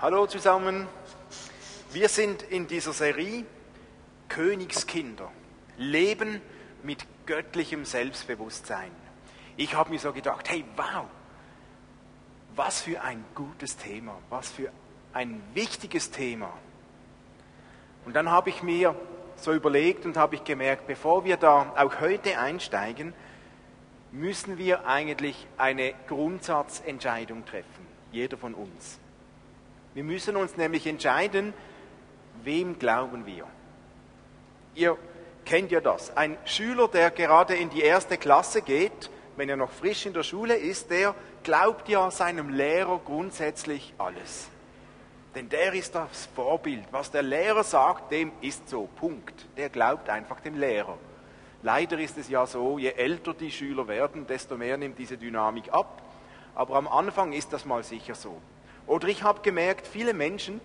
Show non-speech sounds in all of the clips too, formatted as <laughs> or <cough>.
Hallo zusammen. Wir sind in dieser Serie Königskinder. Leben mit göttlichem Selbstbewusstsein. Ich habe mir so gedacht, hey, wow, was für ein gutes Thema, was für ein wichtiges Thema. Und dann habe ich mir so überlegt und habe ich gemerkt, bevor wir da auch heute einsteigen, müssen wir eigentlich eine Grundsatzentscheidung treffen, jeder von uns. Wir müssen uns nämlich entscheiden, wem glauben wir. Ihr kennt ja das. Ein Schüler, der gerade in die erste Klasse geht, wenn er noch frisch in der Schule ist, der glaubt ja seinem Lehrer grundsätzlich alles. Denn der ist das Vorbild. Was der Lehrer sagt, dem ist so. Punkt. Der glaubt einfach dem Lehrer. Leider ist es ja so, je älter die Schüler werden, desto mehr nimmt diese Dynamik ab. Aber am Anfang ist das mal sicher so. Oder ich habe gemerkt, viele Menschen,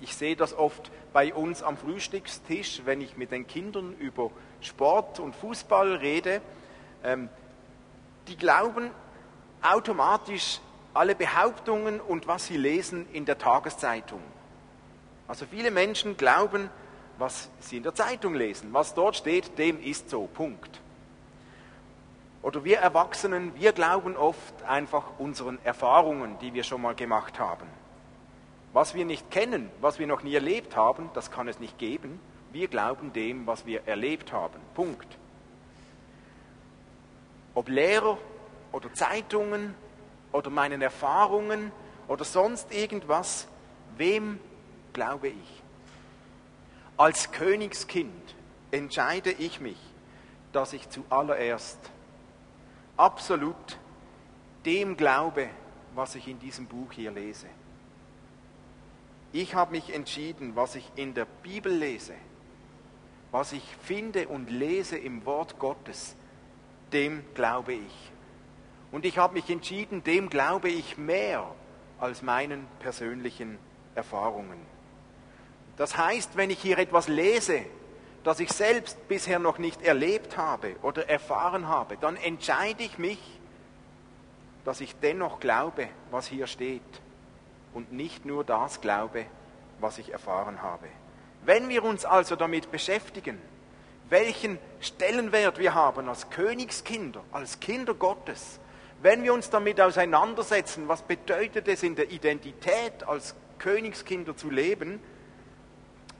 ich sehe das oft bei uns am Frühstückstisch, wenn ich mit den Kindern über Sport und Fußball rede, ähm, die glauben automatisch alle Behauptungen und was sie lesen in der Tageszeitung. Also viele Menschen glauben, was sie in der Zeitung lesen. Was dort steht, dem ist so. Punkt. Oder wir Erwachsenen, wir glauben oft einfach unseren Erfahrungen, die wir schon mal gemacht haben. Was wir nicht kennen, was wir noch nie erlebt haben, das kann es nicht geben. Wir glauben dem, was wir erlebt haben. Punkt. Ob Lehrer oder Zeitungen oder meinen Erfahrungen oder sonst irgendwas, wem glaube ich? Als Königskind entscheide ich mich, dass ich zuallererst absolut dem glaube, was ich in diesem Buch hier lese. Ich habe mich entschieden, was ich in der Bibel lese, was ich finde und lese im Wort Gottes, dem glaube ich. Und ich habe mich entschieden, dem glaube ich mehr als meinen persönlichen Erfahrungen. Das heißt, wenn ich hier etwas lese, das ich selbst bisher noch nicht erlebt habe oder erfahren habe, dann entscheide ich mich, dass ich dennoch glaube, was hier steht und nicht nur das glaube, was ich erfahren habe. Wenn wir uns also damit beschäftigen, welchen Stellenwert wir haben als Königskinder, als Kinder Gottes, wenn wir uns damit auseinandersetzen, was bedeutet es in der Identität als Königskinder zu leben,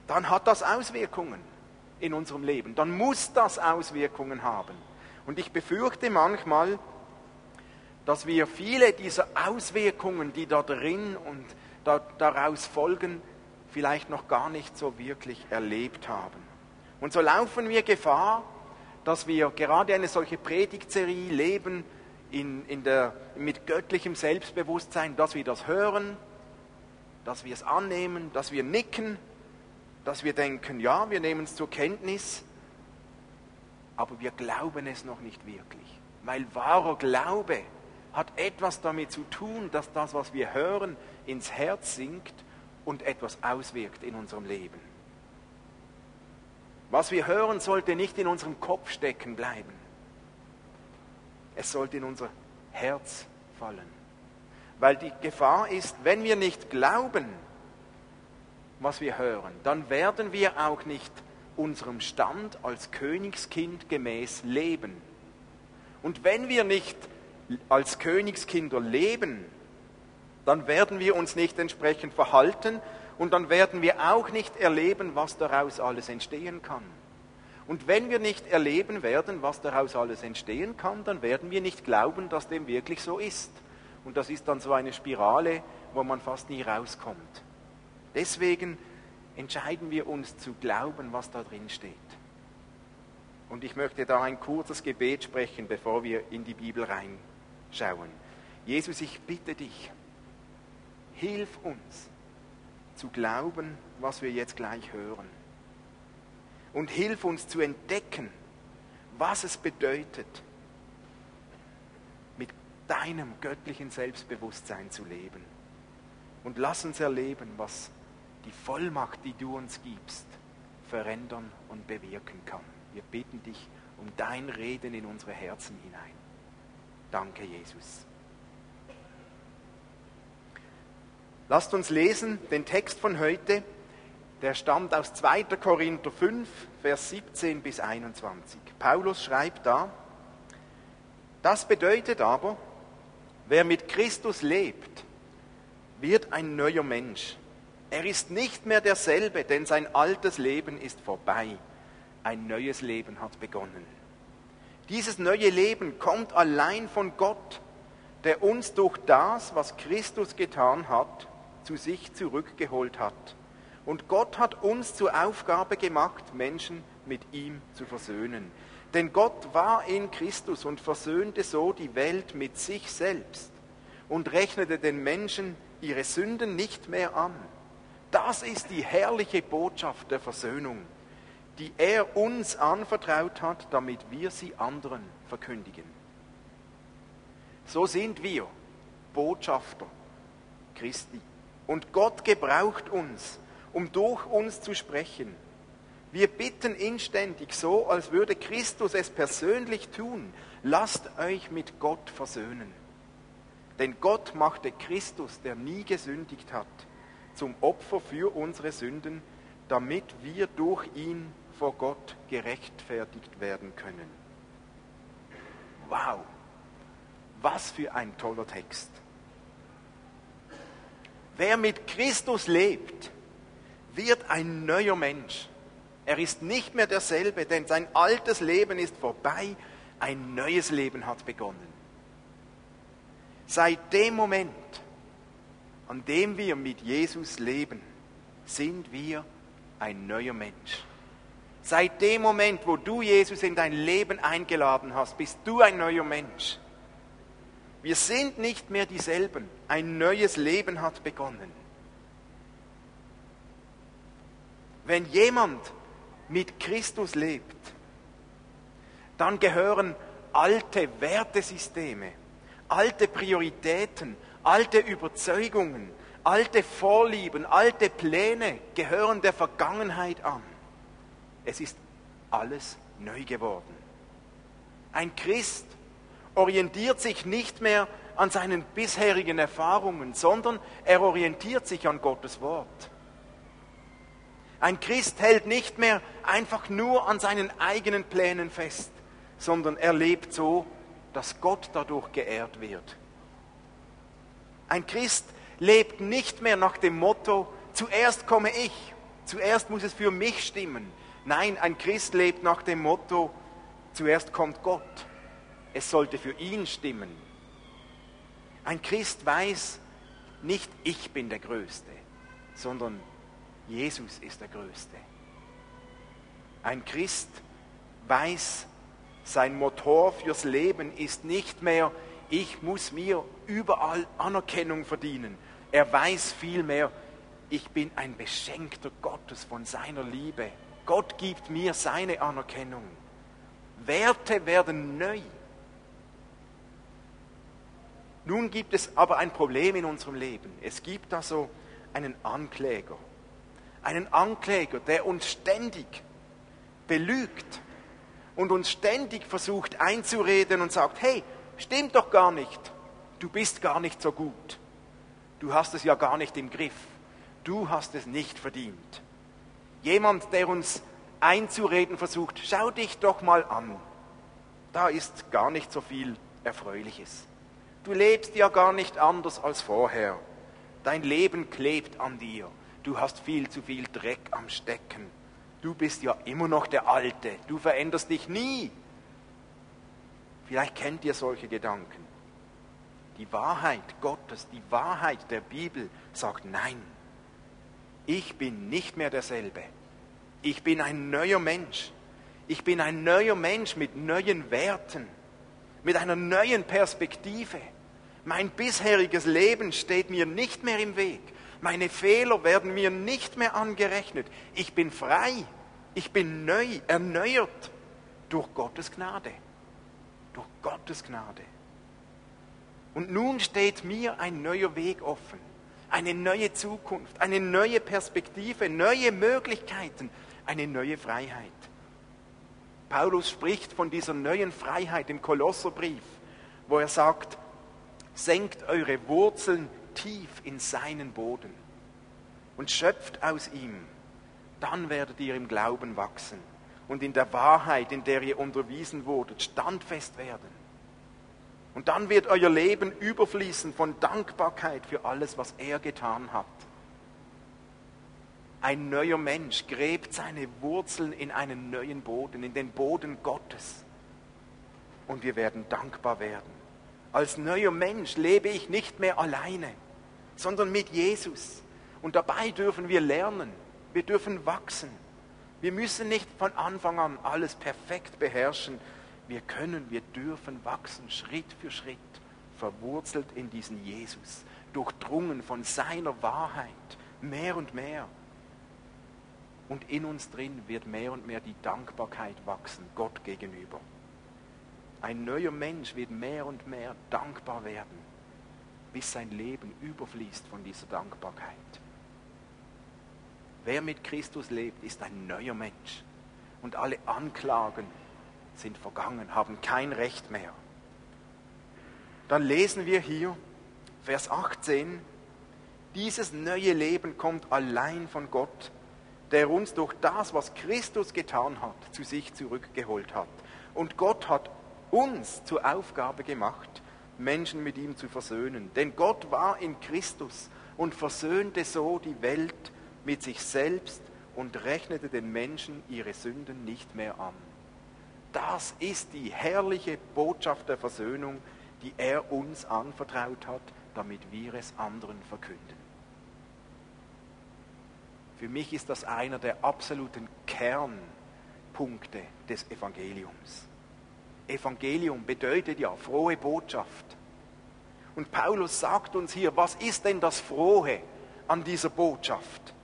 dann hat das Auswirkungen in unserem Leben. Dann muss das Auswirkungen haben. Und ich befürchte manchmal, dass wir viele dieser Auswirkungen, die da drin und da, daraus folgen, vielleicht noch gar nicht so wirklich erlebt haben. Und so laufen wir Gefahr, dass wir gerade eine solche Predigtserie leben, in, in der, mit göttlichem Selbstbewusstsein, dass wir das hören, dass wir es annehmen, dass wir nicken, dass wir denken, ja, wir nehmen es zur Kenntnis, aber wir glauben es noch nicht wirklich. Weil wahrer Glaube hat etwas damit zu tun, dass das, was wir hören, ins Herz sinkt und etwas auswirkt in unserem Leben. Was wir hören, sollte nicht in unserem Kopf stecken bleiben. Es sollte in unser Herz fallen. Weil die Gefahr ist, wenn wir nicht glauben, was wir hören, dann werden wir auch nicht unserem Stand als Königskind gemäß leben. Und wenn wir nicht als Königskinder leben, dann werden wir uns nicht entsprechend verhalten und dann werden wir auch nicht erleben, was daraus alles entstehen kann. Und wenn wir nicht erleben werden, was daraus alles entstehen kann, dann werden wir nicht glauben, dass dem wirklich so ist. Und das ist dann so eine Spirale, wo man fast nie rauskommt. Deswegen entscheiden wir uns zu glauben, was da drin steht. Und ich möchte da ein kurzes Gebet sprechen, bevor wir in die Bibel reinschauen. Jesus, ich bitte dich, hilf uns zu glauben, was wir jetzt gleich hören und hilf uns zu entdecken, was es bedeutet, mit deinem göttlichen Selbstbewusstsein zu leben. Und lass uns erleben, was die Vollmacht, die du uns gibst, verändern und bewirken kann. Wir bitten dich um dein Reden in unsere Herzen hinein. Danke, Jesus. Lasst uns lesen den Text von heute. Der stammt aus 2. Korinther 5, Vers 17 bis 21. Paulus schreibt da, das bedeutet aber, wer mit Christus lebt, wird ein neuer Mensch. Er ist nicht mehr derselbe, denn sein altes Leben ist vorbei. Ein neues Leben hat begonnen. Dieses neue Leben kommt allein von Gott, der uns durch das, was Christus getan hat, zu sich zurückgeholt hat. Und Gott hat uns zur Aufgabe gemacht, Menschen mit ihm zu versöhnen. Denn Gott war in Christus und versöhnte so die Welt mit sich selbst und rechnete den Menschen ihre Sünden nicht mehr an. Das ist die herrliche Botschaft der Versöhnung, die er uns anvertraut hat, damit wir sie anderen verkündigen. So sind wir Botschafter Christi. Und Gott gebraucht uns, um durch uns zu sprechen. Wir bitten inständig so, als würde Christus es persönlich tun. Lasst euch mit Gott versöhnen. Denn Gott machte Christus, der nie gesündigt hat, zum Opfer für unsere Sünden, damit wir durch ihn vor Gott gerechtfertigt werden können. Wow, was für ein toller Text. Wer mit Christus lebt, wird ein neuer Mensch. Er ist nicht mehr derselbe, denn sein altes Leben ist vorbei, ein neues Leben hat begonnen. Seit dem Moment, an dem wir mit Jesus leben, sind wir ein neuer Mensch. Seit dem Moment, wo du Jesus in dein Leben eingeladen hast, bist du ein neuer Mensch. Wir sind nicht mehr dieselben. Ein neues Leben hat begonnen. Wenn jemand mit Christus lebt, dann gehören alte Wertesysteme, alte Prioritäten, alte Überzeugungen, alte Vorlieben, alte Pläne gehören der Vergangenheit an. Es ist alles neu geworden. Ein Christ orientiert sich nicht mehr an seinen bisherigen Erfahrungen, sondern er orientiert sich an Gottes Wort. Ein Christ hält nicht mehr einfach nur an seinen eigenen Plänen fest, sondern er lebt so, dass Gott dadurch geehrt wird. Ein Christ lebt nicht mehr nach dem Motto, zuerst komme ich, zuerst muss es für mich stimmen. Nein, ein Christ lebt nach dem Motto, zuerst kommt Gott, es sollte für ihn stimmen. Ein Christ weiß, nicht ich bin der Größte, sondern Jesus ist der Größte. Ein Christ weiß, sein Motor fürs Leben ist nicht mehr, ich muss mir überall Anerkennung verdienen. Er weiß vielmehr, ich bin ein Beschenkter Gottes von seiner Liebe. Gott gibt mir seine Anerkennung. Werte werden neu. Nun gibt es aber ein Problem in unserem Leben. Es gibt da so einen Ankläger. Einen Ankläger, der uns ständig belügt und uns ständig versucht einzureden und sagt, hey, stimmt doch gar nicht. Du bist gar nicht so gut. Du hast es ja gar nicht im Griff. Du hast es nicht verdient. Jemand, der uns einzureden versucht, schau dich doch mal an. Da ist gar nicht so viel Erfreuliches. Du lebst ja gar nicht anders als vorher. Dein Leben klebt an dir. Du hast viel zu viel Dreck am Stecken. Du bist ja immer noch der Alte. Du veränderst dich nie. Vielleicht kennt ihr solche Gedanken. Die Wahrheit Gottes, die Wahrheit der Bibel sagt nein. Ich bin nicht mehr derselbe. Ich bin ein neuer Mensch. Ich bin ein neuer Mensch mit neuen Werten, mit einer neuen Perspektive. Mein bisheriges Leben steht mir nicht mehr im Weg. Meine Fehler werden mir nicht mehr angerechnet. Ich bin frei. Ich bin neu, erneuert durch Gottes Gnade. Durch Gottes Gnade. Und nun steht mir ein neuer Weg offen. Eine neue Zukunft, eine neue Perspektive, neue Möglichkeiten, eine neue Freiheit. Paulus spricht von dieser neuen Freiheit im Kolosserbrief, wo er sagt, senkt eure Wurzeln tief in seinen Boden und schöpft aus ihm, dann werdet ihr im Glauben wachsen und in der Wahrheit, in der ihr unterwiesen wurdet, standfest werden. Und dann wird euer Leben überfließen von Dankbarkeit für alles, was er getan hat. Ein neuer Mensch gräbt seine Wurzeln in einen neuen Boden, in den Boden Gottes. Und wir werden dankbar werden. Als neuer Mensch lebe ich nicht mehr alleine, sondern mit Jesus. Und dabei dürfen wir lernen, wir dürfen wachsen. Wir müssen nicht von Anfang an alles perfekt beherrschen. Wir können, wir dürfen wachsen, Schritt für Schritt, verwurzelt in diesen Jesus, durchdrungen von seiner Wahrheit, mehr und mehr. Und in uns drin wird mehr und mehr die Dankbarkeit wachsen, Gott gegenüber. Ein neuer Mensch wird mehr und mehr dankbar werden, bis sein Leben überfließt von dieser Dankbarkeit. Wer mit Christus lebt, ist ein neuer Mensch. Und alle Anklagen sind vergangen, haben kein Recht mehr. Dann lesen wir hier, Vers 18, dieses neue Leben kommt allein von Gott, der uns durch das, was Christus getan hat, zu sich zurückgeholt hat. Und Gott hat uns zur Aufgabe gemacht, Menschen mit ihm zu versöhnen. Denn Gott war in Christus und versöhnte so die Welt mit sich selbst und rechnete den Menschen ihre Sünden nicht mehr an. Das ist die herrliche Botschaft der Versöhnung, die er uns anvertraut hat, damit wir es anderen verkünden. Für mich ist das einer der absoluten Kernpunkte des Evangeliums. Evangelium bedeutet ja frohe Botschaft. Und Paulus sagt uns hier, was ist denn das Frohe an dieser Botschaft?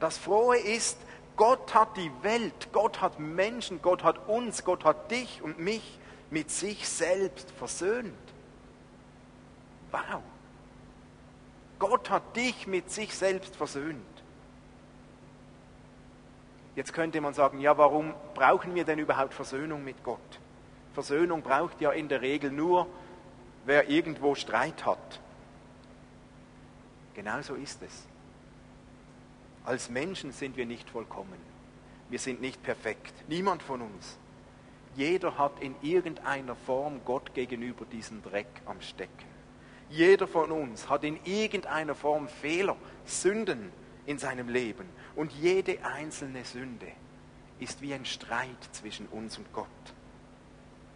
Das Frohe ist, Gott hat die Welt, Gott hat Menschen, Gott hat uns, Gott hat dich und mich mit sich selbst versöhnt. Wow. Gott hat dich mit sich selbst versöhnt. Jetzt könnte man sagen, ja, warum brauchen wir denn überhaupt Versöhnung mit Gott? Versöhnung braucht ja in der Regel nur, wer irgendwo Streit hat. Genauso ist es. Als Menschen sind wir nicht vollkommen. Wir sind nicht perfekt. Niemand von uns. Jeder hat in irgendeiner Form Gott gegenüber diesen Dreck am Stecken. Jeder von uns hat in irgendeiner Form Fehler, Sünden in seinem Leben. Und jede einzelne Sünde ist wie ein Streit zwischen uns und Gott.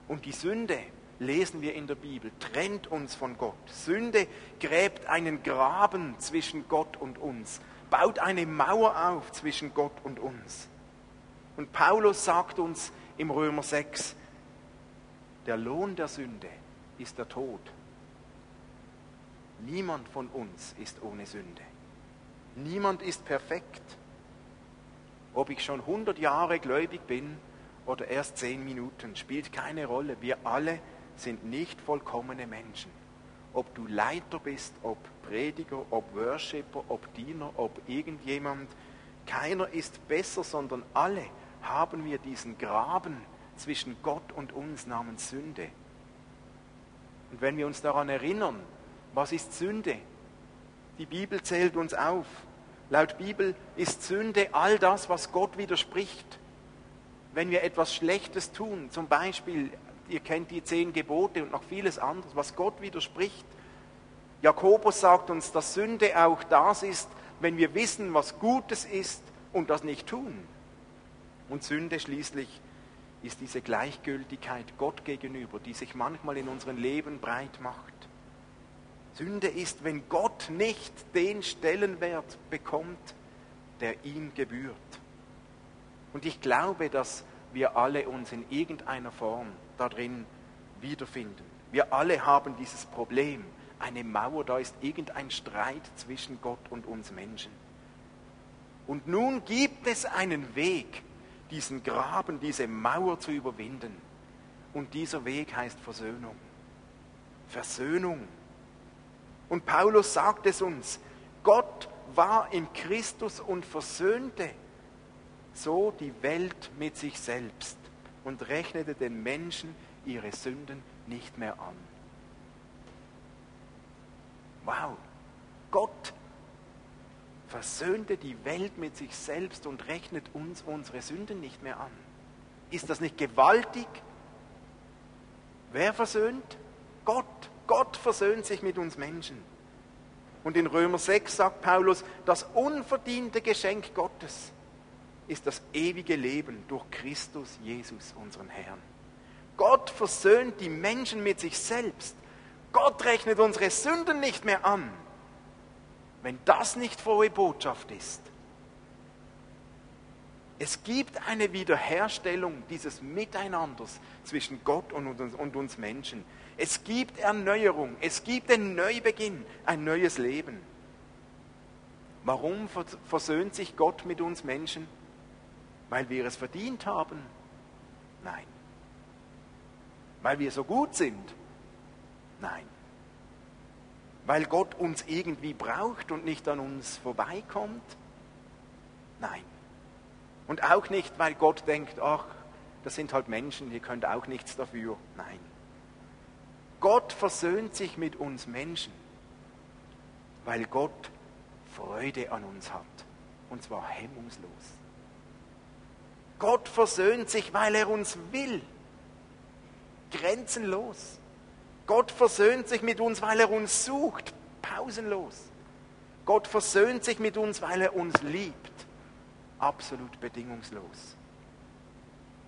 Und die Sünde, lesen wir in der Bibel, trennt uns von Gott. Sünde gräbt einen Graben zwischen Gott und uns baut eine Mauer auf zwischen Gott und uns. Und Paulus sagt uns im Römer 6, der Lohn der Sünde ist der Tod. Niemand von uns ist ohne Sünde. Niemand ist perfekt. Ob ich schon 100 Jahre gläubig bin oder erst 10 Minuten, spielt keine Rolle. Wir alle sind nicht vollkommene Menschen ob du Leiter bist, ob Prediger, ob Worshipper, ob Diener, ob irgendjemand. Keiner ist besser, sondern alle haben wir diesen Graben zwischen Gott und uns namens Sünde. Und wenn wir uns daran erinnern, was ist Sünde? Die Bibel zählt uns auf. Laut Bibel ist Sünde all das, was Gott widerspricht. Wenn wir etwas Schlechtes tun, zum Beispiel ihr kennt die zehn Gebote und noch vieles anderes, was Gott widerspricht. Jakobus sagt uns, dass Sünde auch das ist, wenn wir wissen, was Gutes ist und das nicht tun. Und Sünde schließlich ist diese Gleichgültigkeit Gott gegenüber, die sich manchmal in unserem Leben breit macht. Sünde ist, wenn Gott nicht den Stellenwert bekommt, der ihm gebührt. Und ich glaube, dass wir alle uns in irgendeiner Form darin wiederfinden. Wir alle haben dieses Problem, eine Mauer, da ist irgendein Streit zwischen Gott und uns Menschen. Und nun gibt es einen Weg, diesen Graben, diese Mauer zu überwinden. Und dieser Weg heißt Versöhnung. Versöhnung. Und Paulus sagt es uns, Gott war in Christus und versöhnte so die Welt mit sich selbst und rechnete den Menschen ihre Sünden nicht mehr an. Wow, Gott versöhnte die Welt mit sich selbst und rechnet uns unsere Sünden nicht mehr an. Ist das nicht gewaltig? Wer versöhnt? Gott. Gott versöhnt sich mit uns Menschen. Und in Römer 6 sagt Paulus, das unverdiente Geschenk Gottes ist das ewige Leben durch Christus Jesus, unseren Herrn. Gott versöhnt die Menschen mit sich selbst. Gott rechnet unsere Sünden nicht mehr an. Wenn das nicht frohe Botschaft ist. Es gibt eine Wiederherstellung dieses Miteinanders zwischen Gott und uns, und uns Menschen. Es gibt Erneuerung, es gibt einen Neubeginn, ein neues Leben. Warum versöhnt sich Gott mit uns Menschen? Weil wir es verdient haben? Nein. Weil wir so gut sind? Nein. Weil Gott uns irgendwie braucht und nicht an uns vorbeikommt? Nein. Und auch nicht, weil Gott denkt, ach, das sind halt Menschen, ihr könnt auch nichts dafür. Nein. Gott versöhnt sich mit uns Menschen, weil Gott Freude an uns hat. Und zwar hemmungslos. Gott versöhnt sich, weil er uns will. Grenzenlos. Gott versöhnt sich mit uns, weil er uns sucht. Pausenlos. Gott versöhnt sich mit uns, weil er uns liebt. Absolut bedingungslos.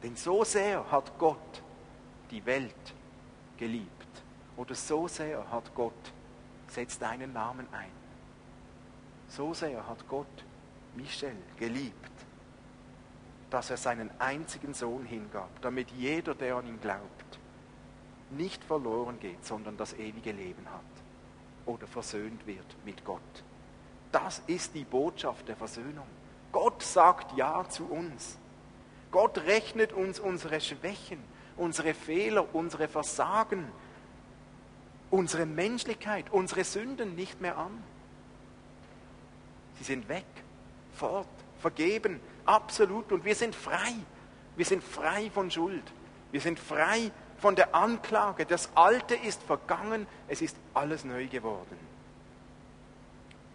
Denn so sehr hat Gott die Welt geliebt. Oder so sehr hat Gott, setzt deinen Namen ein. So sehr hat Gott Michel geliebt, dass er seinen einzigen Sohn hingab, damit jeder, der an ihn glaubt, nicht verloren geht, sondern das ewige Leben hat oder versöhnt wird mit Gott. Das ist die Botschaft der Versöhnung. Gott sagt Ja zu uns. Gott rechnet uns unsere Schwächen, unsere Fehler, unsere Versagen, unsere Menschlichkeit, unsere Sünden nicht mehr an. Sie sind weg, fort, vergeben, absolut. Und wir sind frei. Wir sind frei von Schuld. Wir sind frei von der Anklage. Das Alte ist vergangen, es ist alles neu geworden.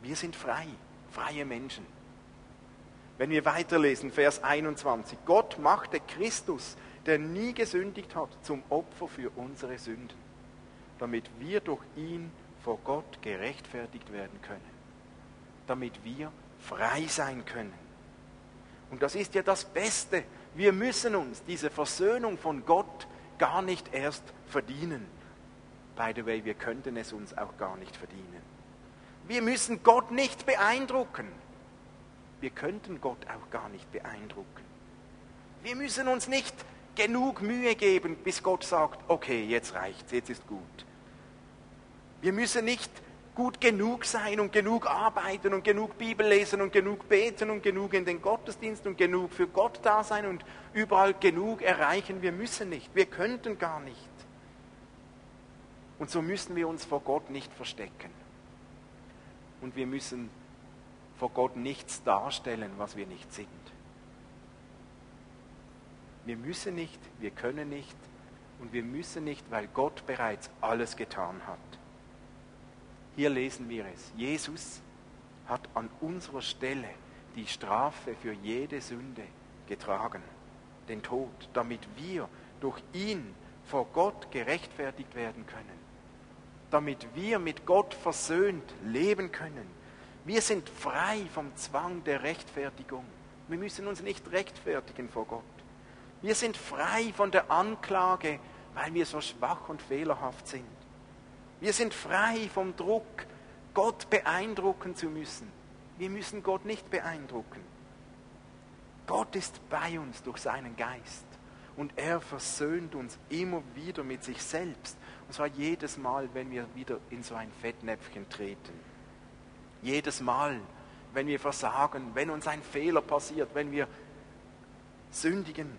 Wir sind frei, freie Menschen. Wenn wir weiterlesen, Vers 21, Gott machte Christus, der nie gesündigt hat, zum Opfer für unsere Sünden damit wir durch ihn vor Gott gerechtfertigt werden können, damit wir frei sein können. Und das ist ja das Beste. Wir müssen uns diese Versöhnung von Gott gar nicht erst verdienen. By the way, wir könnten es uns auch gar nicht verdienen. Wir müssen Gott nicht beeindrucken. Wir könnten Gott auch gar nicht beeindrucken. Wir müssen uns nicht genug Mühe geben, bis Gott sagt, okay, jetzt reicht's, jetzt ist gut. Wir müssen nicht gut genug sein und genug arbeiten und genug Bibel lesen und genug beten und genug in den Gottesdienst und genug für Gott da sein und überall genug erreichen. Wir müssen nicht. Wir könnten gar nicht. Und so müssen wir uns vor Gott nicht verstecken. Und wir müssen vor Gott nichts darstellen, was wir nicht sind. Wir müssen nicht, wir können nicht und wir müssen nicht, weil Gott bereits alles getan hat. Hier lesen wir es. Jesus hat an unserer Stelle die Strafe für jede Sünde getragen, den Tod, damit wir durch ihn vor Gott gerechtfertigt werden können, damit wir mit Gott versöhnt leben können. Wir sind frei vom Zwang der Rechtfertigung. Wir müssen uns nicht rechtfertigen vor Gott. Wir sind frei von der Anklage, weil wir so schwach und fehlerhaft sind. Wir sind frei vom Druck, Gott beeindrucken zu müssen. Wir müssen Gott nicht beeindrucken. Gott ist bei uns durch seinen Geist und er versöhnt uns immer wieder mit sich selbst. Und zwar jedes Mal, wenn wir wieder in so ein Fettnäpfchen treten. Jedes Mal, wenn wir versagen, wenn uns ein Fehler passiert, wenn wir sündigen.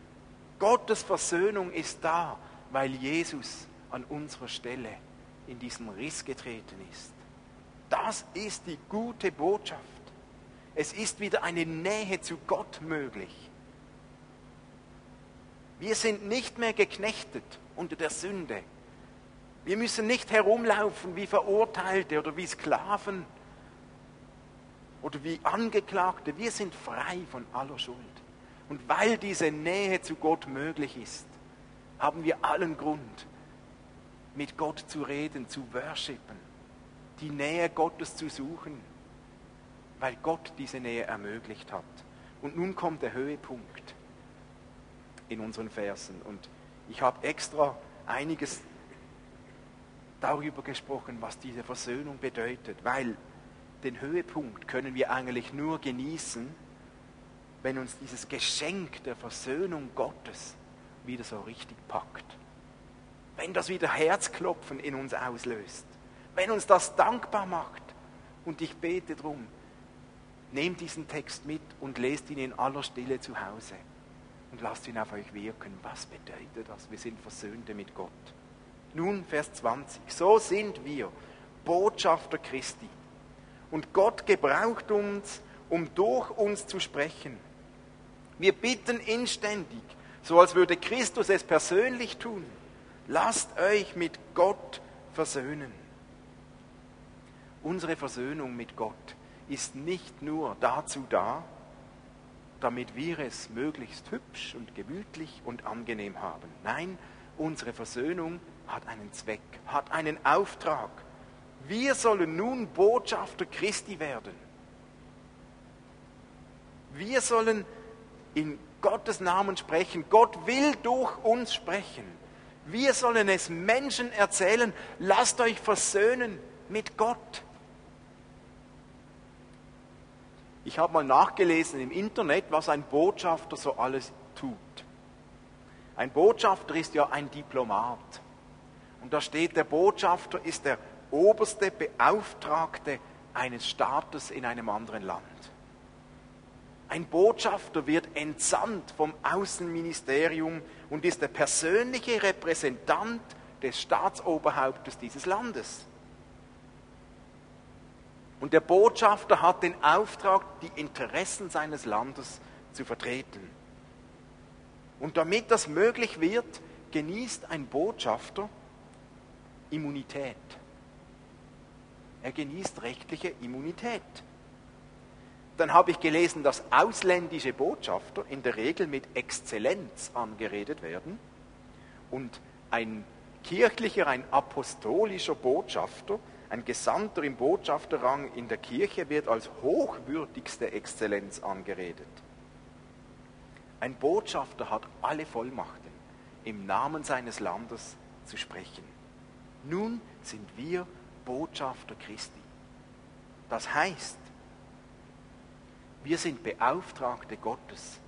Gottes Versöhnung ist da, weil Jesus an unserer Stelle in diesen Riss getreten ist. Das ist die gute Botschaft. Es ist wieder eine Nähe zu Gott möglich. Wir sind nicht mehr geknechtet unter der Sünde. Wir müssen nicht herumlaufen wie Verurteilte oder wie Sklaven, oder wie Angeklagte, wir sind frei von aller Schuld. Und weil diese Nähe zu Gott möglich ist, haben wir allen Grund, mit Gott zu reden, zu worshipen, die Nähe Gottes zu suchen, weil Gott diese Nähe ermöglicht hat. Und nun kommt der Höhepunkt in unseren Versen. Und ich habe extra einiges darüber gesprochen, was diese Versöhnung bedeutet, weil den Höhepunkt können wir eigentlich nur genießen, wenn uns dieses Geschenk der Versöhnung Gottes wieder so richtig packt. Wenn das wieder Herzklopfen in uns auslöst. Wenn uns das dankbar macht. Und ich bete darum, nehmt diesen Text mit und lest ihn in aller Stille zu Hause. Und lasst ihn auf euch wirken. Was bedeutet das? Wir sind Versöhnte mit Gott. Nun, Vers 20. So sind wir Botschafter Christi. Und Gott gebraucht uns, um durch uns zu sprechen. Wir bitten inständig, so als würde Christus es persönlich tun. Lasst euch mit Gott versöhnen. Unsere Versöhnung mit Gott ist nicht nur dazu da, damit wir es möglichst hübsch und gemütlich und angenehm haben. Nein, unsere Versöhnung hat einen Zweck, hat einen Auftrag. Wir sollen nun Botschafter Christi werden. Wir sollen in Gottes Namen sprechen. Gott will durch uns sprechen. Wir sollen es Menschen erzählen. Lasst euch versöhnen mit Gott. Ich habe mal nachgelesen im Internet, was ein Botschafter so alles tut. Ein Botschafter ist ja ein Diplomat. Und da steht, der Botschafter ist der oberste Beauftragte eines Staates in einem anderen Land. Ein Botschafter wird entsandt vom Außenministerium und ist der persönliche Repräsentant des Staatsoberhauptes dieses Landes. Und der Botschafter hat den Auftrag, die Interessen seines Landes zu vertreten. Und damit das möglich wird, genießt ein Botschafter Immunität. Er genießt rechtliche Immunität dann habe ich gelesen, dass ausländische Botschafter in der Regel mit Exzellenz angeredet werden und ein kirchlicher, ein apostolischer Botschafter, ein Gesandter im Botschafterrang in der Kirche wird als hochwürdigste Exzellenz angeredet. Ein Botschafter hat alle Vollmachten, im Namen seines Landes zu sprechen. Nun sind wir Botschafter Christi. Das heißt, wir sind Beauftragte Gottes.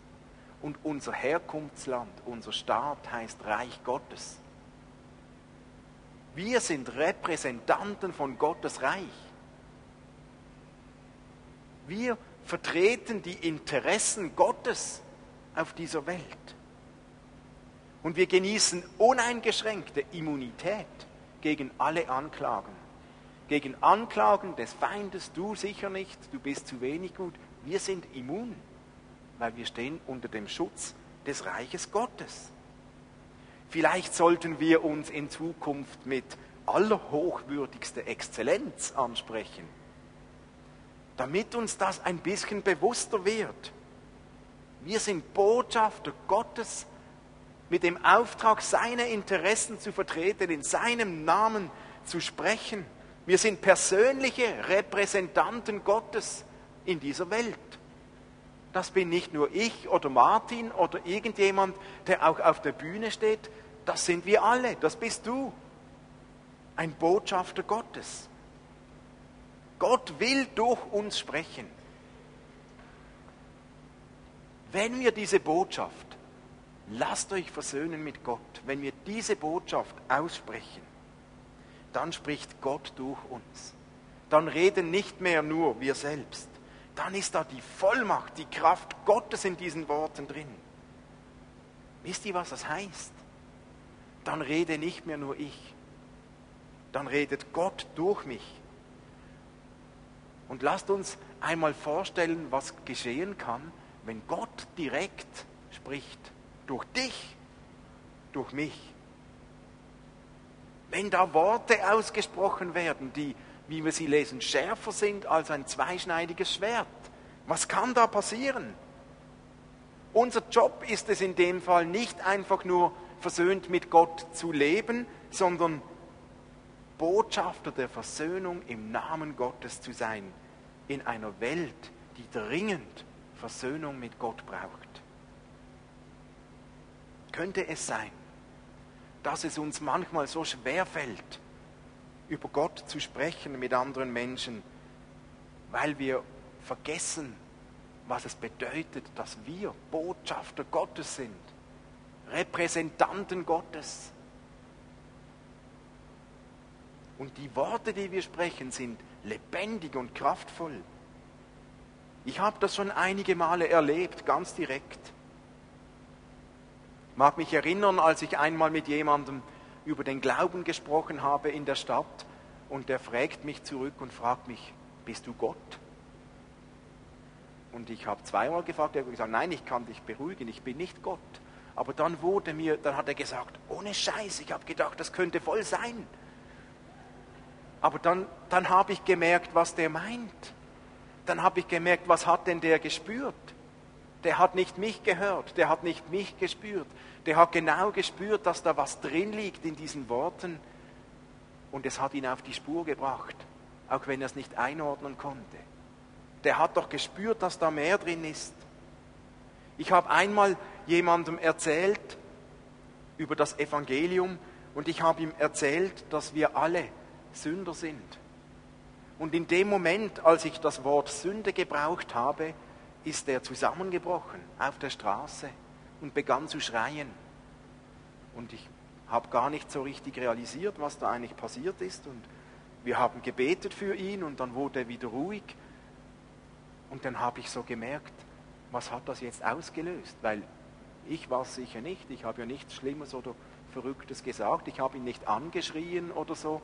Und unser Herkunftsland, unser Staat heißt Reich Gottes. Wir sind Repräsentanten von Gottes Reich. Wir vertreten die Interessen Gottes auf dieser Welt. Und wir genießen uneingeschränkte Immunität gegen alle Anklagen. Gegen Anklagen des Feindes, du sicher nicht, du bist zu wenig gut. Wir sind immun, weil wir stehen unter dem Schutz des Reiches Gottes. Vielleicht sollten wir uns in Zukunft mit allerhochwürdigster Exzellenz ansprechen, damit uns das ein bisschen bewusster wird. Wir sind Botschafter Gottes mit dem Auftrag, seine Interessen zu vertreten, in seinem Namen zu sprechen. Wir sind persönliche Repräsentanten Gottes in dieser Welt. Das bin nicht nur ich oder Martin oder irgendjemand, der auch auf der Bühne steht. Das sind wir alle. Das bist du. Ein Botschafter Gottes. Gott will durch uns sprechen. Wenn wir diese Botschaft, lasst euch versöhnen mit Gott, wenn wir diese Botschaft aussprechen, dann spricht Gott durch uns. Dann reden nicht mehr nur wir selbst, dann ist da die Vollmacht, die Kraft Gottes in diesen Worten drin. Wisst ihr, was das heißt? Dann rede nicht mehr nur ich, dann redet Gott durch mich. Und lasst uns einmal vorstellen, was geschehen kann, wenn Gott direkt spricht, durch dich, durch mich. Wenn da Worte ausgesprochen werden, die wie wir sie lesen, schärfer sind als ein zweischneidiges Schwert. Was kann da passieren? Unser Job ist es in dem Fall nicht einfach nur versöhnt mit Gott zu leben, sondern Botschafter der Versöhnung im Namen Gottes zu sein, in einer Welt, die dringend Versöhnung mit Gott braucht. Könnte es sein, dass es uns manchmal so schwer fällt, über Gott zu sprechen mit anderen Menschen, weil wir vergessen, was es bedeutet, dass wir Botschafter Gottes sind, Repräsentanten Gottes. Und die Worte, die wir sprechen, sind lebendig und kraftvoll. Ich habe das schon einige Male erlebt, ganz direkt. Mag mich erinnern, als ich einmal mit jemandem über den Glauben gesprochen habe in der Stadt und der fragt mich zurück und fragt mich, bist du Gott? Und ich habe zweimal gefragt, er hat gesagt, nein, ich kann dich beruhigen, ich bin nicht Gott. Aber dann wurde mir, dann hat er gesagt, ohne Scheiß, ich habe gedacht, das könnte voll sein. Aber dann, dann habe ich gemerkt, was der meint. Dann habe ich gemerkt, was hat denn der gespürt? Der hat nicht mich gehört, der hat nicht mich gespürt. Der hat genau gespürt, dass da was drin liegt in diesen Worten. Und es hat ihn auf die Spur gebracht, auch wenn er es nicht einordnen konnte der hat doch gespürt, dass da mehr drin ist. Ich habe einmal jemandem erzählt über das Evangelium und ich habe ihm erzählt, dass wir alle Sünder sind. Und in dem Moment, als ich das Wort Sünde gebraucht habe, ist er zusammengebrochen auf der Straße und begann zu schreien. Und ich habe gar nicht so richtig realisiert, was da eigentlich passiert ist. Und wir haben gebetet für ihn und dann wurde er wieder ruhig. Und dann habe ich so gemerkt, was hat das jetzt ausgelöst? Weil ich war es sicher nicht, ich habe ja nichts Schlimmes oder Verrücktes gesagt, ich habe ihn nicht angeschrien oder so.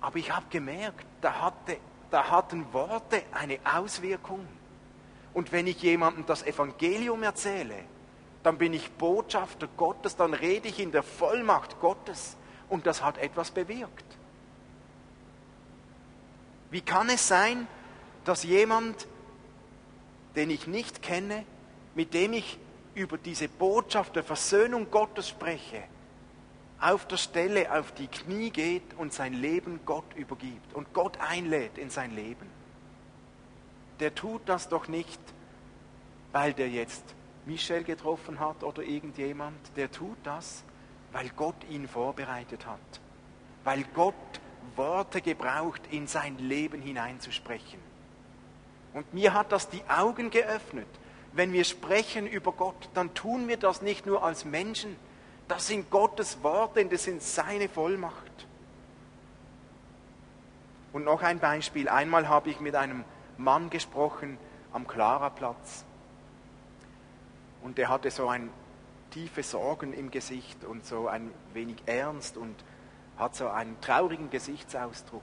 Aber ich habe gemerkt, da, hatte, da hatten Worte eine Auswirkung. Und wenn ich jemandem das Evangelium erzähle, dann bin ich Botschafter Gottes, dann rede ich in der Vollmacht Gottes und das hat etwas bewirkt. Wie kann es sein, dass jemand, den ich nicht kenne, mit dem ich über diese Botschaft der Versöhnung Gottes spreche, auf der Stelle auf die Knie geht und sein Leben Gott übergibt und Gott einlädt in sein Leben. Der tut das doch nicht, weil der jetzt Michel getroffen hat oder irgendjemand. Der tut das, weil Gott ihn vorbereitet hat. Weil Gott Worte gebraucht, in sein Leben hineinzusprechen. Und mir hat das die Augen geöffnet. Wenn wir sprechen über Gott, dann tun wir das nicht nur als Menschen. Das sind Gottes Worte und das sind seine Vollmacht. Und noch ein Beispiel. Einmal habe ich mit einem Mann gesprochen am Klaraplatz. Und der hatte so ein tiefe Sorgen im Gesicht und so ein wenig ernst und hat so einen traurigen Gesichtsausdruck.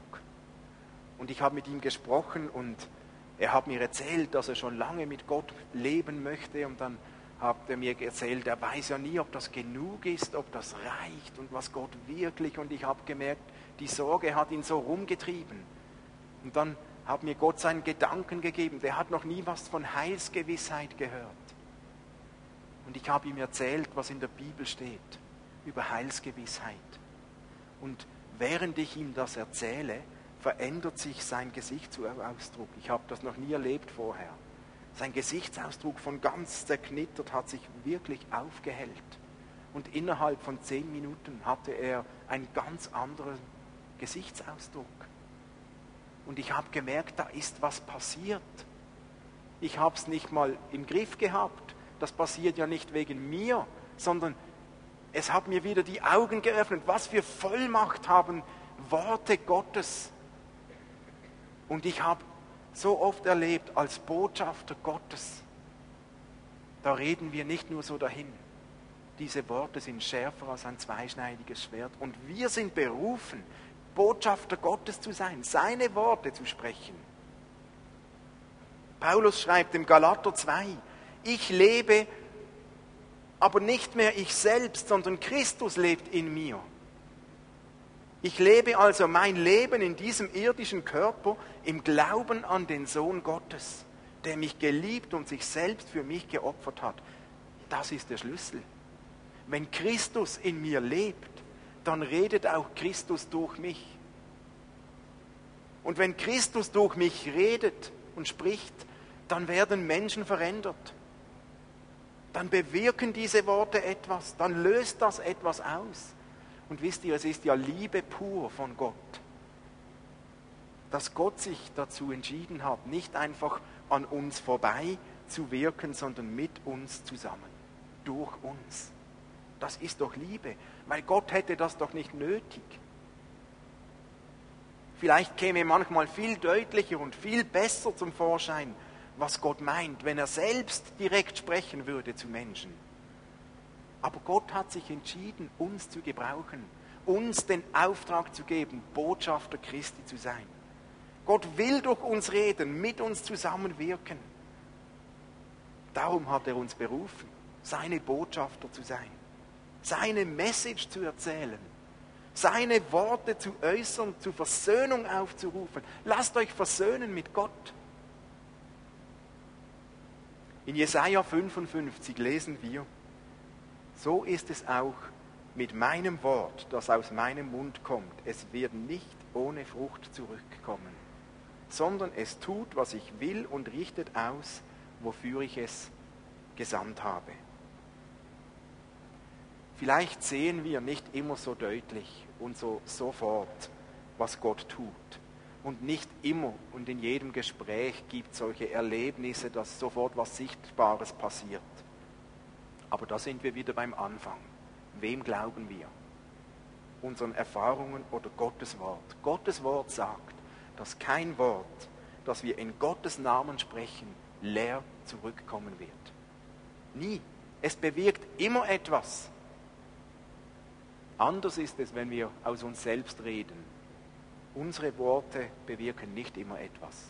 Und ich habe mit ihm gesprochen und er hat mir erzählt, dass er schon lange mit Gott leben möchte und dann hat er mir erzählt, er weiß ja nie, ob das genug ist, ob das reicht und was Gott wirklich. Und ich habe gemerkt, die Sorge hat ihn so rumgetrieben. Und dann hat mir Gott seinen Gedanken gegeben. Der hat noch nie was von Heilsgewissheit gehört. Und ich habe ihm erzählt, was in der Bibel steht über Heilsgewissheit. Und während ich ihm das erzähle, verändert sich sein Gesichtsausdruck. Ich habe das noch nie erlebt vorher. Sein Gesichtsausdruck von ganz zerknittert hat sich wirklich aufgehellt. Und innerhalb von zehn Minuten hatte er einen ganz anderen Gesichtsausdruck. Und ich habe gemerkt, da ist was passiert. Ich habe es nicht mal im Griff gehabt. Das passiert ja nicht wegen mir, sondern es hat mir wieder die Augen geöffnet. Was für Vollmacht haben Worte Gottes und ich habe so oft erlebt als Botschafter Gottes, da reden wir nicht nur so dahin. Diese Worte sind schärfer als ein zweischneidiges Schwert. Und wir sind berufen, Botschafter Gottes zu sein, seine Worte zu sprechen. Paulus schreibt im Galater 2, ich lebe, aber nicht mehr ich selbst, sondern Christus lebt in mir. Ich lebe also mein Leben in diesem irdischen Körper im Glauben an den Sohn Gottes, der mich geliebt und sich selbst für mich geopfert hat. Das ist der Schlüssel. Wenn Christus in mir lebt, dann redet auch Christus durch mich. Und wenn Christus durch mich redet und spricht, dann werden Menschen verändert. Dann bewirken diese Worte etwas, dann löst das etwas aus. Und wisst ihr, es ist ja Liebe pur von Gott, dass Gott sich dazu entschieden hat, nicht einfach an uns vorbei zu wirken, sondern mit uns zusammen, durch uns. Das ist doch Liebe, weil Gott hätte das doch nicht nötig. Vielleicht käme manchmal viel deutlicher und viel besser zum Vorschein, was Gott meint, wenn er selbst direkt sprechen würde zu Menschen. Aber Gott hat sich entschieden, uns zu gebrauchen, uns den Auftrag zu geben, Botschafter Christi zu sein. Gott will durch uns reden, mit uns zusammenwirken. Darum hat er uns berufen, seine Botschafter zu sein, seine Message zu erzählen, seine Worte zu äußern, zur Versöhnung aufzurufen. Lasst euch versöhnen mit Gott. In Jesaja 55 lesen wir, so ist es auch mit meinem Wort, das aus meinem Mund kommt. Es wird nicht ohne Frucht zurückkommen, sondern es tut, was ich will und richtet aus, wofür ich es gesandt habe. Vielleicht sehen wir nicht immer so deutlich und so sofort, was Gott tut. Und nicht immer und in jedem Gespräch gibt es solche Erlebnisse, dass sofort was Sichtbares passiert. Aber da sind wir wieder beim Anfang. Wem glauben wir? Unseren Erfahrungen oder Gottes Wort? Gottes Wort sagt, dass kein Wort, das wir in Gottes Namen sprechen, leer zurückkommen wird. Nie. Es bewirkt immer etwas. Anders ist es, wenn wir aus uns selbst reden Unsere Worte bewirken nicht immer etwas.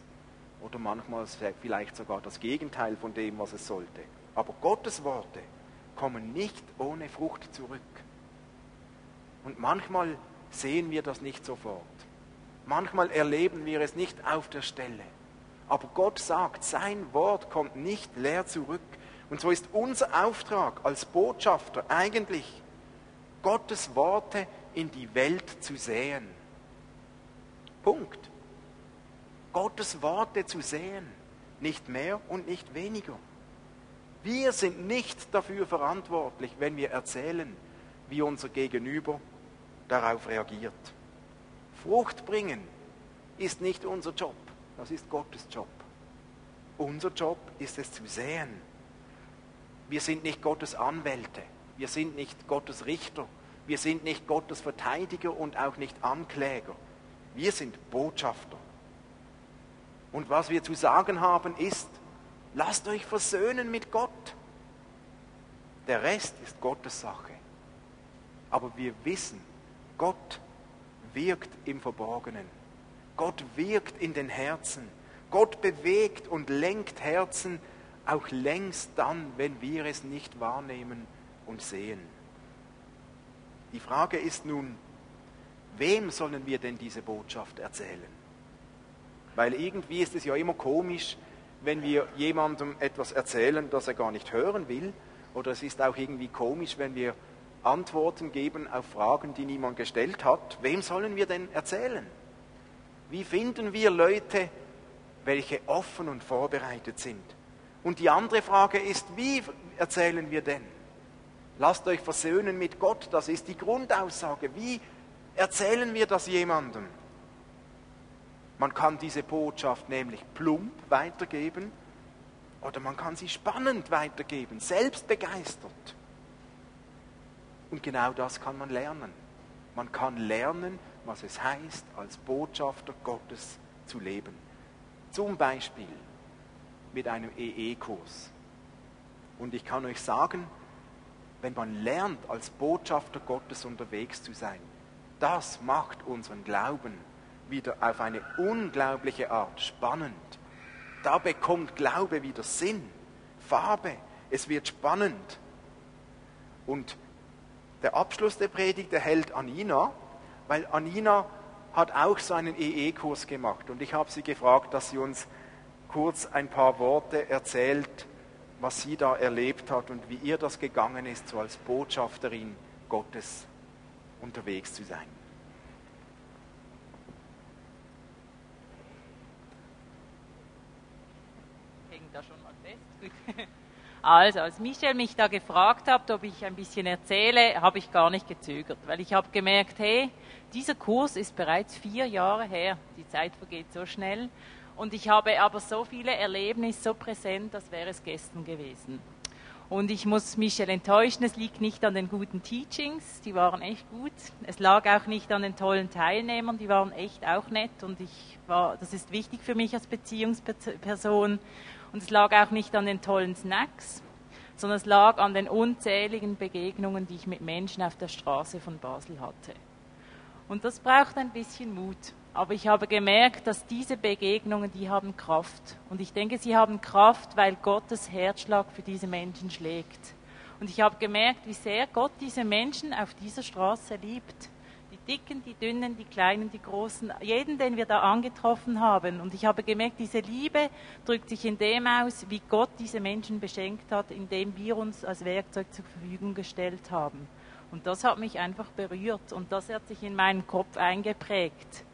Oder manchmal vielleicht sogar das Gegenteil von dem, was es sollte. Aber Gottes Worte kommen nicht ohne Frucht zurück. Und manchmal sehen wir das nicht sofort. Manchmal erleben wir es nicht auf der Stelle. Aber Gott sagt, sein Wort kommt nicht leer zurück. Und so ist unser Auftrag als Botschafter eigentlich, Gottes Worte in die Welt zu säen. Punkt. Gottes Worte zu sehen, nicht mehr und nicht weniger. Wir sind nicht dafür verantwortlich, wenn wir erzählen, wie unser Gegenüber darauf reagiert. Frucht bringen ist nicht unser Job, das ist Gottes Job. Unser Job ist es zu sehen. Wir sind nicht Gottes Anwälte, wir sind nicht Gottes Richter, wir sind nicht Gottes Verteidiger und auch nicht Ankläger. Wir sind Botschafter. Und was wir zu sagen haben ist, lasst euch versöhnen mit Gott. Der Rest ist Gottes Sache. Aber wir wissen, Gott wirkt im Verborgenen. Gott wirkt in den Herzen. Gott bewegt und lenkt Herzen auch längst dann, wenn wir es nicht wahrnehmen und sehen. Die Frage ist nun, Wem sollen wir denn diese Botschaft erzählen? Weil irgendwie ist es ja immer komisch, wenn wir jemandem etwas erzählen, das er gar nicht hören will. Oder es ist auch irgendwie komisch, wenn wir Antworten geben auf Fragen, die niemand gestellt hat. Wem sollen wir denn erzählen? Wie finden wir Leute, welche offen und vorbereitet sind? Und die andere Frage ist, wie erzählen wir denn? Lasst euch versöhnen mit Gott, das ist die Grundaussage. Wie erzählen wir das jemandem. Man kann diese Botschaft nämlich plump weitergeben oder man kann sie spannend weitergeben, selbst begeistert. Und genau das kann man lernen. Man kann lernen, was es heißt, als Botschafter Gottes zu leben. Zum Beispiel mit einem EE-Kurs. Und ich kann euch sagen, wenn man lernt, als Botschafter Gottes unterwegs zu sein, das macht unseren Glauben wieder auf eine unglaubliche Art spannend. Da bekommt Glaube wieder Sinn, Farbe, es wird spannend. Und der Abschluss der Predigt erhält Anina weil Anina hat auch so einen EE-Kurs gemacht und ich habe sie gefragt, dass sie uns kurz ein paar Worte erzählt, was sie da erlebt hat und wie ihr das gegangen ist, so als Botschafterin Gottes unterwegs zu sein. <laughs> Also, als Michel mich da gefragt hat, ob ich ein bisschen erzähle, habe ich gar nicht gezögert, weil ich habe gemerkt, hey, dieser Kurs ist bereits vier Jahre her. Die Zeit vergeht so schnell. Und ich habe aber so viele Erlebnisse so präsent, als wäre es gestern gewesen. Und ich muss Michel enttäuschen, es liegt nicht an den guten Teachings, die waren echt gut. Es lag auch nicht an den tollen Teilnehmern, die waren echt auch nett und ich war, das ist wichtig für mich als Beziehungsperson. Und es lag auch nicht an den tollen Snacks, sondern es lag an den unzähligen Begegnungen, die ich mit Menschen auf der Straße von Basel hatte. Und das braucht ein bisschen Mut. Aber ich habe gemerkt, dass diese Begegnungen, die haben Kraft. Und ich denke, sie haben Kraft, weil Gottes Herzschlag für diese Menschen schlägt. Und ich habe gemerkt, wie sehr Gott diese Menschen auf dieser Straße liebt. Dicken, die Dünnen, die Kleinen, die Großen, jeden, den wir da angetroffen haben. Und ich habe gemerkt, diese Liebe drückt sich in dem aus, wie Gott diese Menschen beschenkt hat, indem wir uns als Werkzeug zur Verfügung gestellt haben. Und das hat mich einfach berührt und das hat sich in meinen Kopf eingeprägt.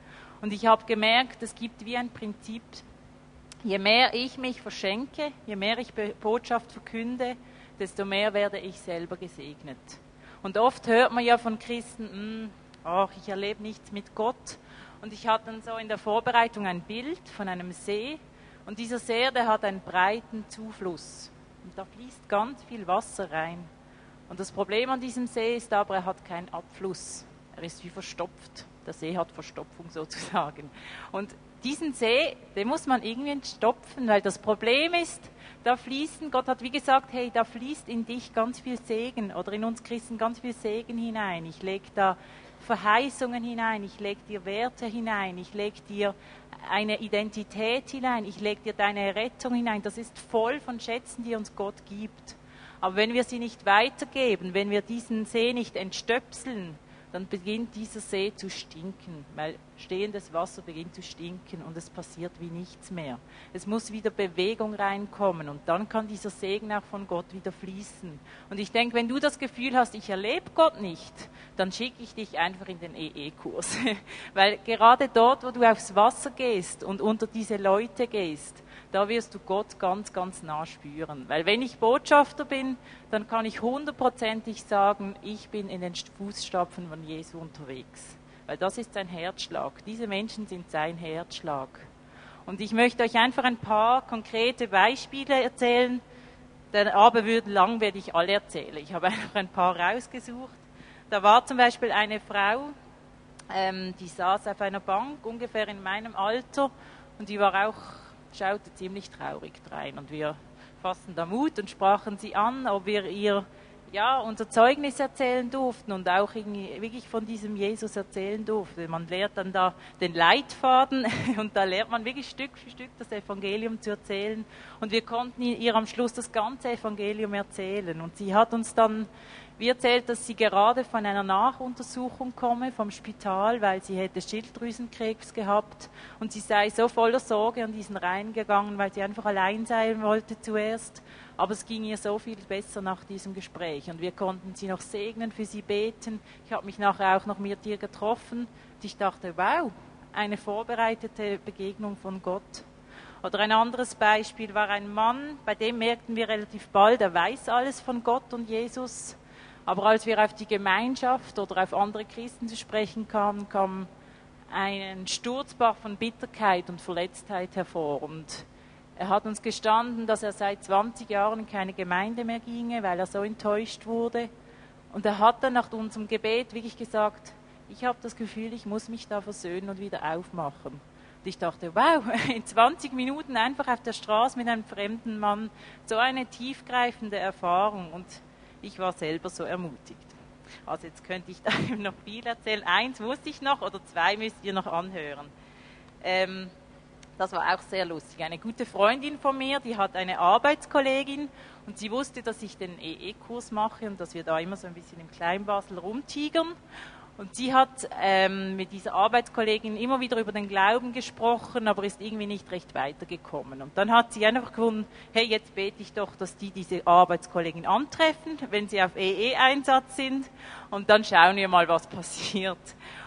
Und ich habe gemerkt, es gibt wie ein Prinzip, je mehr ich mich verschenke, je mehr ich Botschaft verkünde, desto mehr werde ich selber gesegnet. Und oft hört man ja von Christen, hm, ach, ich erlebe nichts mit Gott. Und ich hatte dann so in der Vorbereitung ein Bild von einem See. Und dieser See, der hat einen breiten Zufluss. Und da fließt ganz viel Wasser rein. Und das Problem an diesem See ist aber, er hat keinen Abfluss. Er ist wie verstopft. Der See hat Verstopfung sozusagen. Und diesen See, den muss man irgendwie entstopfen, weil das Problem ist, da fließen, Gott hat wie gesagt, hey, da fließt in dich ganz viel Segen oder in uns Christen ganz viel Segen hinein. Ich lege da Verheißungen hinein, ich lege dir Werte hinein, ich lege dir eine Identität hinein, ich lege dir deine Rettung hinein. Das ist voll von Schätzen, die uns Gott gibt. Aber wenn wir sie nicht weitergeben, wenn wir diesen See nicht entstöpseln, dann beginnt dieser See zu stinken, weil stehendes Wasser beginnt zu stinken und es passiert wie nichts mehr. Es muss wieder Bewegung reinkommen und dann kann dieser Segen auch von Gott wieder fließen. Und ich denke, wenn du das Gefühl hast, ich erlebe Gott nicht, dann schicke ich dich einfach in den EE-Kurs. <laughs> weil gerade dort, wo du aufs Wasser gehst und unter diese Leute gehst, da wirst du Gott ganz, ganz nah spüren. Weil wenn ich Botschafter bin, dann kann ich hundertprozentig sagen, ich bin in den Fußstapfen von Jesu unterwegs. Weil das ist sein Herzschlag. Diese Menschen sind sein Herzschlag. Und ich möchte euch einfach ein paar konkrete Beispiele erzählen. Der Abend würde lang, werde ich alle erzählen. Ich habe <laughs> einfach ein paar rausgesucht. Da war zum Beispiel eine Frau, ähm, die saß auf einer Bank, ungefähr in meinem Alter, und die war auch schaute ziemlich traurig drein und wir fassten da Mut und sprachen sie an, ob wir ihr ja, unser Zeugnis erzählen durften und auch wirklich von diesem Jesus erzählen durften. Man lehrt dann da den Leitfaden <laughs> und da lernt man wirklich Stück für Stück das Evangelium zu erzählen. Und wir konnten ihr am Schluss das ganze Evangelium erzählen. Und sie hat uns dann wie erzählt, dass sie gerade von einer Nachuntersuchung komme vom Spital, weil sie hätte Schilddrüsenkrebs gehabt und sie sei so voller Sorge an diesen reingegangen, weil sie einfach allein sein wollte zuerst. Aber es ging ihr so viel besser nach diesem Gespräch und wir konnten sie noch segnen, für sie beten. Ich habe mich nachher auch noch mit ihr getroffen und ich dachte, wow, eine vorbereitete Begegnung von Gott. Oder ein anderes Beispiel war ein Mann, bei dem merkten wir relativ bald, er weiß alles von Gott und Jesus. Aber als wir auf die Gemeinschaft oder auf andere Christen zu sprechen kamen, kam ein Sturzbach von Bitterkeit und Verletztheit hervor. Und er hat uns gestanden, dass er seit 20 Jahren in keine Gemeinde mehr ginge, weil er so enttäuscht wurde. Und er hat dann nach unserem Gebet wirklich gesagt, ich habe das Gefühl, ich muss mich da versöhnen und wieder aufmachen. Und ich dachte, wow, <laughs> in 20 Minuten einfach auf der Straße mit einem fremden Mann, so eine tiefgreifende Erfahrung. Und ich war selber so ermutigt. Also jetzt könnte ich <laughs> da noch viel erzählen. Eins wusste ich noch oder zwei müsst ihr noch anhören. Ähm, das war auch sehr lustig. Eine gute Freundin von mir, die hat eine Arbeitskollegin und sie wusste, dass ich den EE-Kurs mache und dass wir da immer so ein bisschen im Kleinbasel rumtigern. Und sie hat ähm, mit dieser Arbeitskollegin immer wieder über den Glauben gesprochen, aber ist irgendwie nicht recht weitergekommen. Und dann hat sie einfach gefunden, hey, jetzt bete ich doch, dass die diese Arbeitskollegin antreffen, wenn sie auf EE-Einsatz sind. Und dann schauen wir mal, was passiert.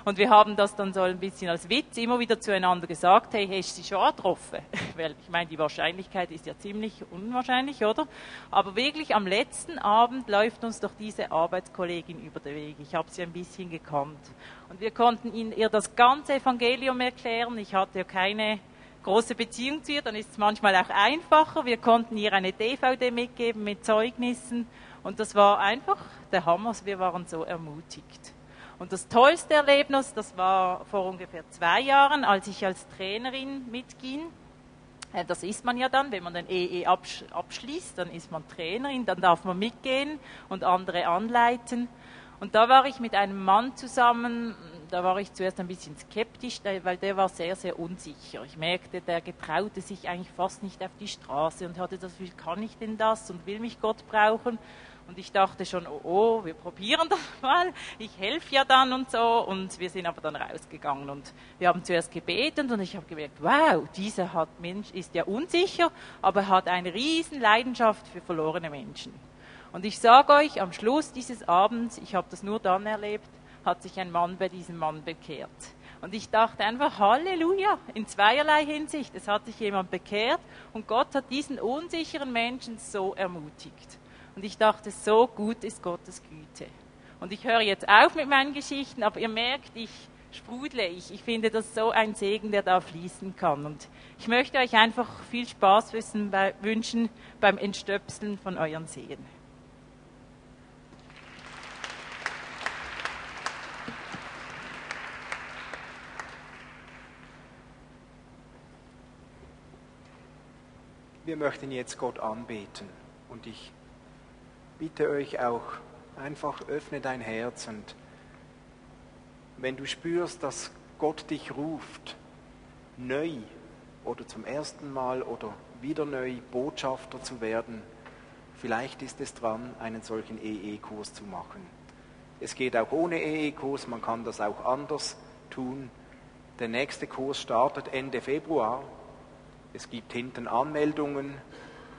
Und wir haben das dann so ein bisschen als Witz immer wieder zueinander gesagt, hey, hast du sie schon getroffen? <laughs> Weil ich meine, die Wahrscheinlichkeit ist ja ziemlich unwahrscheinlich, oder? Aber wirklich am letzten Abend läuft uns doch diese Arbeitskollegin über den Weg. Ich habe sie ein bisschen gekannt. Und wir konnten ihr das ganze Evangelium erklären. Ich hatte ja keine große Beziehung zu ihr, dann ist es manchmal auch einfacher. Wir konnten ihr eine DVD mitgeben mit Zeugnissen. Und das war einfach der Hammer. Wir waren so ermutigt. Und das tollste Erlebnis, das war vor ungefähr zwei Jahren, als ich als Trainerin mitging. Äh, das ist man ja dann, wenn man den EE abschließt, dann ist man Trainerin, dann darf man mitgehen und andere anleiten. Und da war ich mit einem Mann zusammen, da war ich zuerst ein bisschen skeptisch, weil der war sehr, sehr unsicher. Ich merkte, der getraute sich eigentlich fast nicht auf die Straße und hatte das Gefühl, kann ich denn das und will mich Gott brauchen? Und ich dachte schon, oh, oh, wir probieren das <laughs> mal, ich helfe ja dann und so. Und wir sind aber dann rausgegangen und wir haben zuerst gebetet und ich habe gemerkt, wow, dieser hat Mensch ist ja unsicher, aber hat eine riesen Leidenschaft für verlorene Menschen. Und ich sage euch, am Schluss dieses Abends, ich habe das nur dann erlebt, hat sich ein Mann bei diesem Mann bekehrt. Und ich dachte einfach, Halleluja, in zweierlei Hinsicht. Es hat sich jemand bekehrt und Gott hat diesen unsicheren Menschen so ermutigt. Und ich dachte, so gut ist Gottes Güte. Und ich höre jetzt auf mit meinen Geschichten, aber ihr merkt, ich sprudle. Ich, ich finde das so ein Segen, der da fließen kann. Und ich möchte euch einfach viel Spaß wünschen beim Entstöpseln von euren Seen. Wir möchten jetzt Gott anbeten und ich bitte euch auch, einfach öffne dein Herz und wenn du spürst, dass Gott dich ruft, neu oder zum ersten Mal oder wieder neu Botschafter zu werden, vielleicht ist es dran, einen solchen EE-Kurs zu machen. Es geht auch ohne EE-Kurs, man kann das auch anders tun. Der nächste Kurs startet Ende Februar. Es gibt hinten Anmeldungen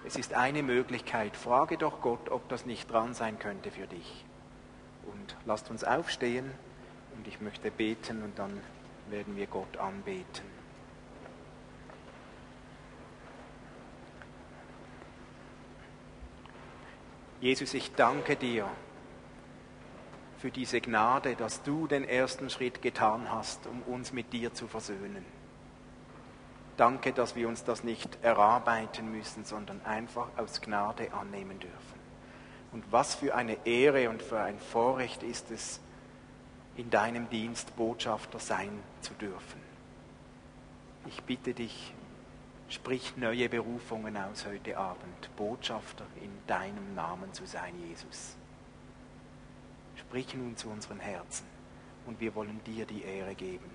es ist eine Möglichkeit. Frage doch Gott, ob das nicht dran sein könnte für dich. Und lasst uns aufstehen und ich möchte beten und dann werden wir Gott anbeten. Jesus, ich danke dir für diese Gnade, dass du den ersten Schritt getan hast, um uns mit dir zu versöhnen. Danke, dass wir uns das nicht erarbeiten müssen, sondern einfach aus Gnade annehmen dürfen. Und was für eine Ehre und für ein Vorrecht ist es, in deinem Dienst Botschafter sein zu dürfen. Ich bitte dich, sprich neue Berufungen aus heute Abend, Botschafter in deinem Namen zu sein, Jesus. Sprich nun zu unseren Herzen und wir wollen dir die Ehre geben.